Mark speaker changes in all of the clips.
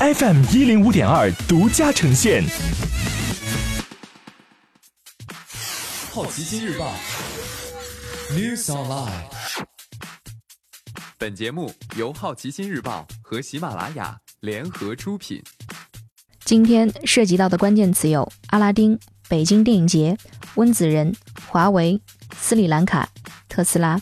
Speaker 1: FM 一零五点二独家呈现。
Speaker 2: 好奇心日报，News Online。本节目由好奇心日报和喜马拉雅联合出品。
Speaker 3: 今天涉及到的关键词有：阿拉丁、北京电影节、温子仁、华为、斯里兰卡、特斯拉。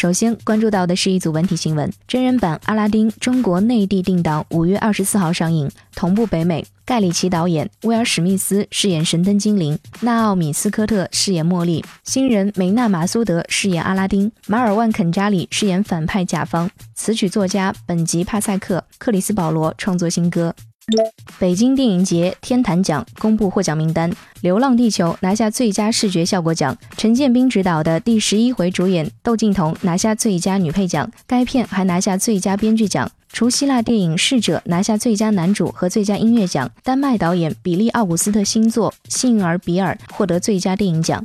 Speaker 3: 首先关注到的是一组文体新闻：真人版《阿拉丁》中国内地定档五月二十四号上映，同步北美。盖里奇导演，威尔史密斯饰演神灯精灵，纳奥米斯科特饰演茉莉，新人梅纳马苏德饰演阿拉丁，马尔万肯扎里饰演反派甲方。词曲作家本吉帕塞克，克里斯保罗创作新歌。北京电影节天坛奖公布获奖名单，《流浪地球》拿下最佳视觉效果奖，陈建斌执导的第十一回主演窦靖童拿下最佳女配奖，该片还拿下最佳编剧奖。除希腊电影《逝者》拿下最佳男主和最佳音乐奖，丹麦导演比利·奥古斯特新作《幸而比尔》获得最佳电影奖。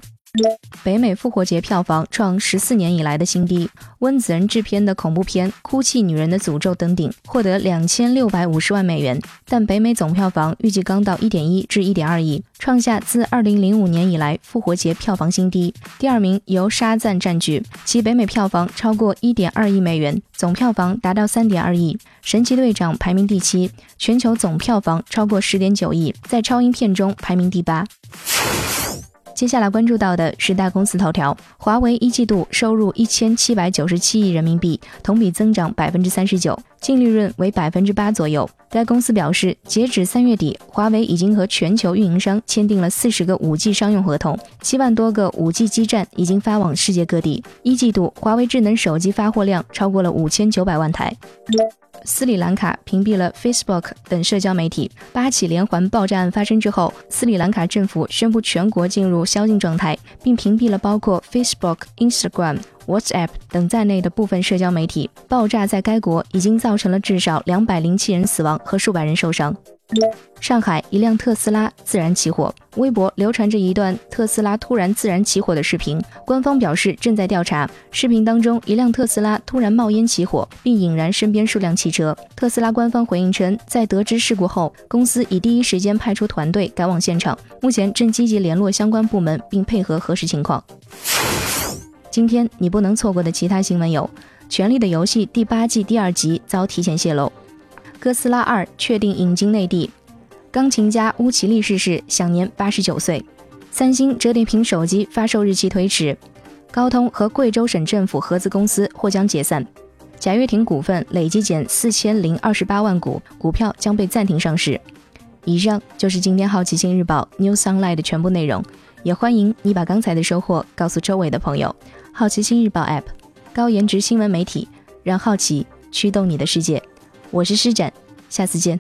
Speaker 3: 北美复活节票房创十四年以来的新低。温子仁制片的恐怖片《哭泣女人的诅咒》登顶，获得两千六百五十万美元，但北美总票房预计刚到一点一至一点二亿，创下自二零零五年以来复活节票房新低。第二名由《沙赞》占据，其北美票房超过一点二亿美元，总票房达到三点二亿。《神奇队长》排名第七，全球总票房超过十点九亿，在超英片中排名第八。接下来关注到的是大公司头条：华为一季度收入一千七百九十七亿人民币，同比增长百分之三十九，净利润为百分之八左右。该公司表示，截止三月底，华为已经和全球运营商签订了四十个五 G 商用合同，七万多个五 G 基站已经发往世界各地。一季度，华为智能手机发货量超过了五千九百万台。斯里兰卡屏蔽了 Facebook 等社交媒体。八起连环爆炸案发生之后，斯里兰卡政府宣布全国进入宵禁状态，并屏蔽了包括 Facebook、Instagram、WhatsApp 等在内的部分社交媒体。爆炸在该国已经造成了至少两百零七人死亡和数百人受伤。上海一辆特斯拉自燃起火，微博流传着一段特斯拉突然自燃起火的视频。官方表示正在调查。视频当中，一辆特斯拉突然冒烟起火，并引燃身边数辆汽车。特斯拉官方回应称，在得知事故后，公司已第一时间派出团队赶往现场，目前正积极联络相关部门，并配合核实情况。今天你不能错过的其他新闻有：《权力的游戏》第八季第二集遭提前泄露。哥斯拉二确定引进内地，钢琴家乌奇利逝世，享年八十九岁。三星折叠屏手机发售日期推迟。高通和贵州省政府合资公司或将解散。贾跃亭股份累计减四千零二十八万股，股票将被暂停上市。以上就是今天好奇心日报 New Sunlight 的全部内容，也欢迎你把刚才的收获告诉周围的朋友。好奇心日报 App，高颜值新闻媒体，让好奇驱动你的世界。我是施展，下次见。